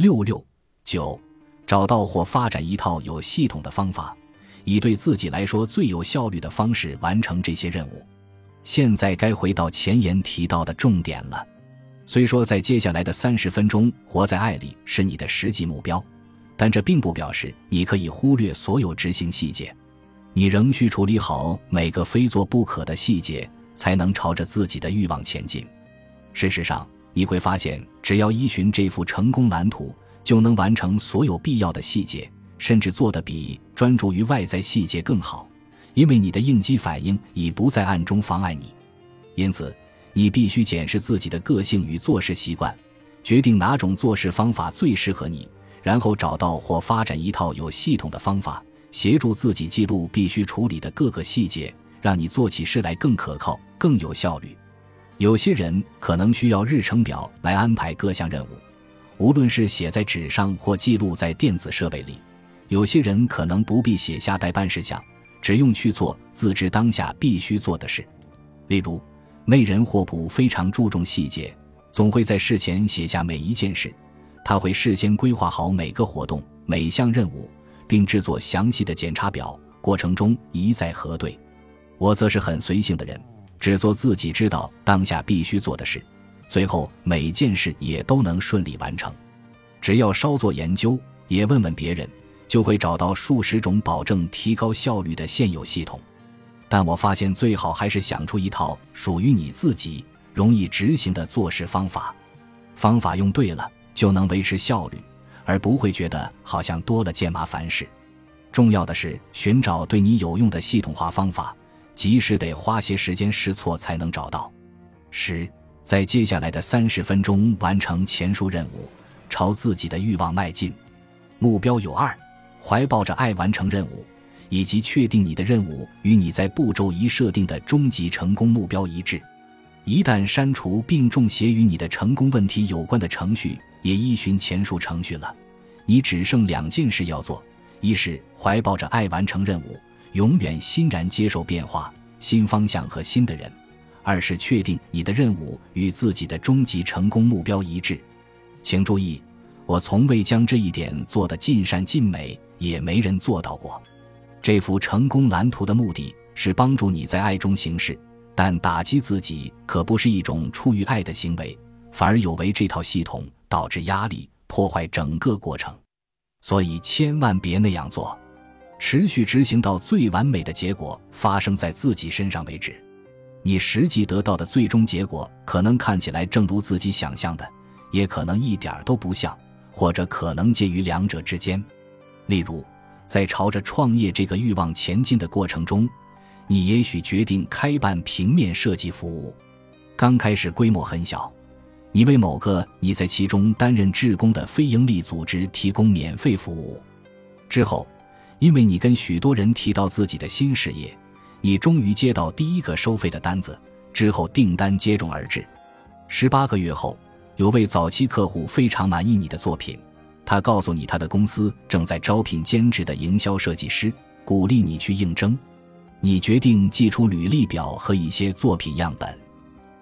六六九，找到或发展一套有系统的方法，以对自己来说最有效率的方式完成这些任务。现在该回到前言提到的重点了。虽说在接下来的三十分钟，活在爱里是你的实际目标，但这并不表示你可以忽略所有执行细节。你仍需处理好每个非做不可的细节，才能朝着自己的欲望前进。事实上，你会发现，只要依循这幅成功蓝图，就能完成所有必要的细节，甚至做得比专注于外在细节更好。因为你的应激反应已不再暗中妨碍你，因此你必须检视自己的个性与做事习惯，决定哪种做事方法最适合你，然后找到或发展一套有系统的方法。协助自己记录必须处理的各个细节，让你做起事来更可靠、更有效率。有些人可能需要日程表来安排各项任务，无论是写在纸上或记录在电子设备里；有些人可能不必写下待办事项，只用去做自知当下必须做的事。例如，内人霍普非常注重细节，总会在事前写下每一件事，他会事先规划好每个活动、每项任务。并制作详细的检查表，过程中一再核对。我则是很随性的人，只做自己知道当下必须做的事，最后每件事也都能顺利完成。只要稍作研究，也问问别人，就会找到数十种保证提高效率的现有系统。但我发现，最好还是想出一套属于你自己、容易执行的做事方法。方法用对了，就能维持效率。而不会觉得好像多了件麻烦事。重要的是寻找对你有用的系统化方法，即使得花些时间试错才能找到。十，在接下来的三十分钟完成前述任务，朝自己的欲望迈进。目标有二：怀抱着爱完成任务，以及确定你的任务与你在步骤一设定的终极成功目标一致。一旦删除并重写与你的成功问题有关的程序。也依循前述程序了，你只剩两件事要做：一是怀抱着爱完成任务，永远欣然接受变化、新方向和新的人；二是确定你的任务与自己的终极成功目标一致。请注意，我从未将这一点做得尽善尽美，也没人做到过。这幅成功蓝图的目的是帮助你在爱中行事，但打击自己可不是一种出于爱的行为，反而有违这套系统。导致压力，破坏整个过程，所以千万别那样做。持续执行到最完美的结果发生在自己身上为止。你实际得到的最终结果可能看起来正如自己想象的，也可能一点都不像，或者可能介于两者之间。例如，在朝着创业这个欲望前进的过程中，你也许决定开办平面设计服务，刚开始规模很小。你为某个你在其中担任志工的非营利组织提供免费服务，之后，因为你跟许多人提到自己的新事业，你终于接到第一个收费的单子。之后订单接踵而至。十八个月后，有位早期客户非常满意你的作品，他告诉你他的公司正在招聘兼职的营销设计师，鼓励你去应征。你决定寄出履历表和一些作品样本。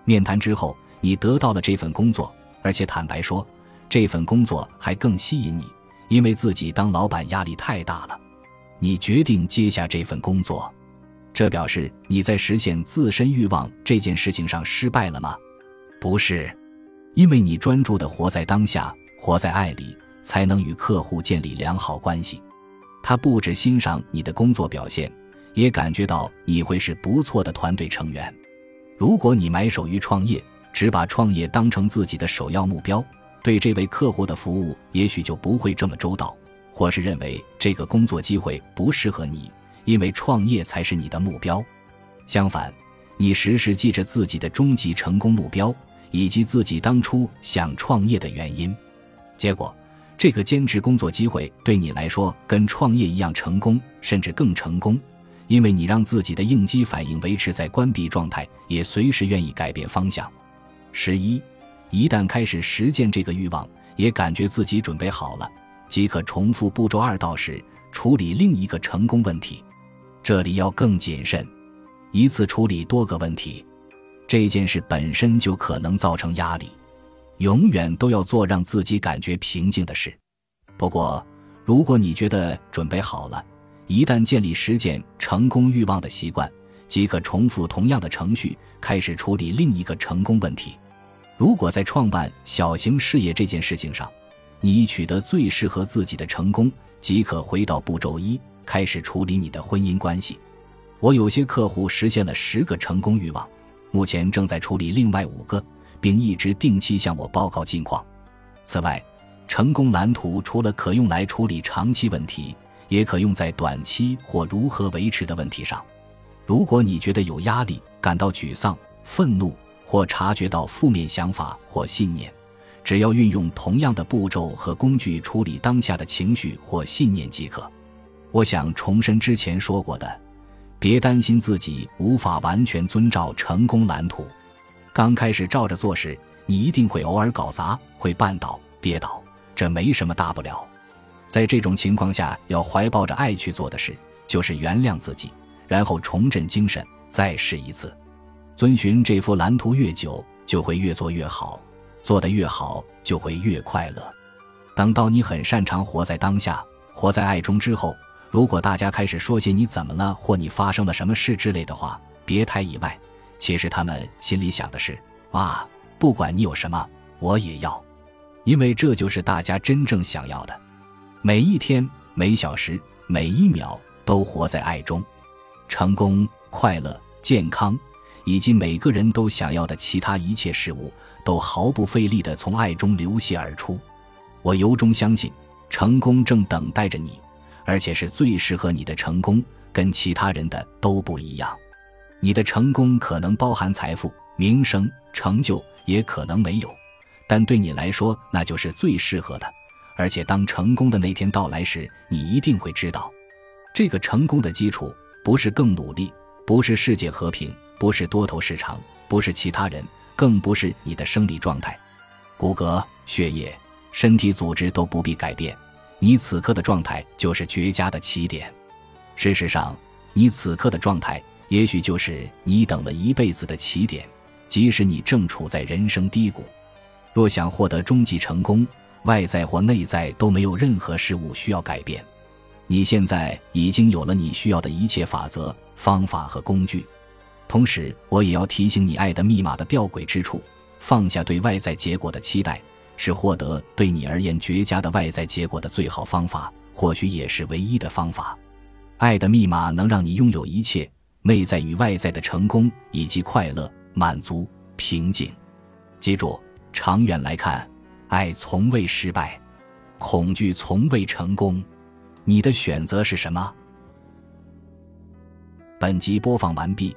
面谈之后。你得到了这份工作，而且坦白说，这份工作还更吸引你，因为自己当老板压力太大了。你决定接下这份工作，这表示你在实现自身欲望这件事情上失败了吗？不是，因为你专注的活在当下，活在爱里，才能与客户建立良好关系。他不止欣赏你的工作表现，也感觉到你会是不错的团队成员。如果你埋首于创业，只把创业当成自己的首要目标，对这位客户的服务也许就不会这么周到，或是认为这个工作机会不适合你，因为创业才是你的目标。相反，你时时记着自己的终极成功目标以及自己当初想创业的原因，结果这个兼职工作机会对你来说跟创业一样成功，甚至更成功，因为你让自己的应激反应维持在关闭状态，也随时愿意改变方向。十一，一旦开始实践这个欲望，也感觉自己准备好了，即可重复步骤二到时处理另一个成功问题。这里要更谨慎，一次处理多个问题，这件事本身就可能造成压力。永远都要做让自己感觉平静的事。不过，如果你觉得准备好了，一旦建立实践成功欲望的习惯，即可重复同样的程序，开始处理另一个成功问题。如果在创办小型事业这件事情上，你已取得最适合自己的成功，即可回到步骤一，开始处理你的婚姻关系。我有些客户实现了十个成功欲望，目前正在处理另外五个，并一直定期向我报告近况。此外，成功蓝图除了可用来处理长期问题，也可用在短期或如何维持的问题上。如果你觉得有压力、感到沮丧、愤怒，或察觉到负面想法或信念，只要运用同样的步骤和工具处理当下的情绪或信念即可。我想重申之前说过的。别担心自己无法完全遵照成功蓝图。刚开始照着做时，你一定会偶尔搞砸，会绊倒、跌倒，这没什么大不了。在这种情况下，要怀抱着爱去做的事，就是原谅自己，然后重振精神，再试一次。遵循这幅蓝图越久，就会越做越好，做得越好，就会越快乐。等到你很擅长活在当下，活在爱中之后。如果大家开始说些你怎么了或你发生了什么事之类的话，别太意外。其实他们心里想的是：哇，不管你有什么，我也要，因为这就是大家真正想要的。每一天、每小时、每一秒都活在爱中，成功、快乐、健康，以及每个人都想要的其他一切事物，都毫不费力地从爱中流泻而出。我由衷相信，成功正等待着你。而且是最适合你的成功，跟其他人的都不一样。你的成功可能包含财富、名声、成就，也可能没有，但对你来说，那就是最适合的。而且，当成功的那天到来时，你一定会知道，这个成功的基础不是更努力，不是世界和平，不是多头市场，不是其他人，更不是你的生理状态、骨骼、血液、身体组织都不必改变。你此刻的状态就是绝佳的起点。事实上，你此刻的状态也许就是你等了一辈子的起点。即使你正处在人生低谷，若想获得终极成功，外在或内在都没有任何事物需要改变。你现在已经有了你需要的一切法则、方法和工具。同时，我也要提醒你，爱的密码的吊诡之处：放下对外在结果的期待。是获得对你而言绝佳的外在结果的最好方法，或许也是唯一的方法。爱的密码能让你拥有一切内在与外在的成功，以及快乐、满足、平静。记住，长远来看，爱从未失败，恐惧从未成功。你的选择是什么？本集播放完毕，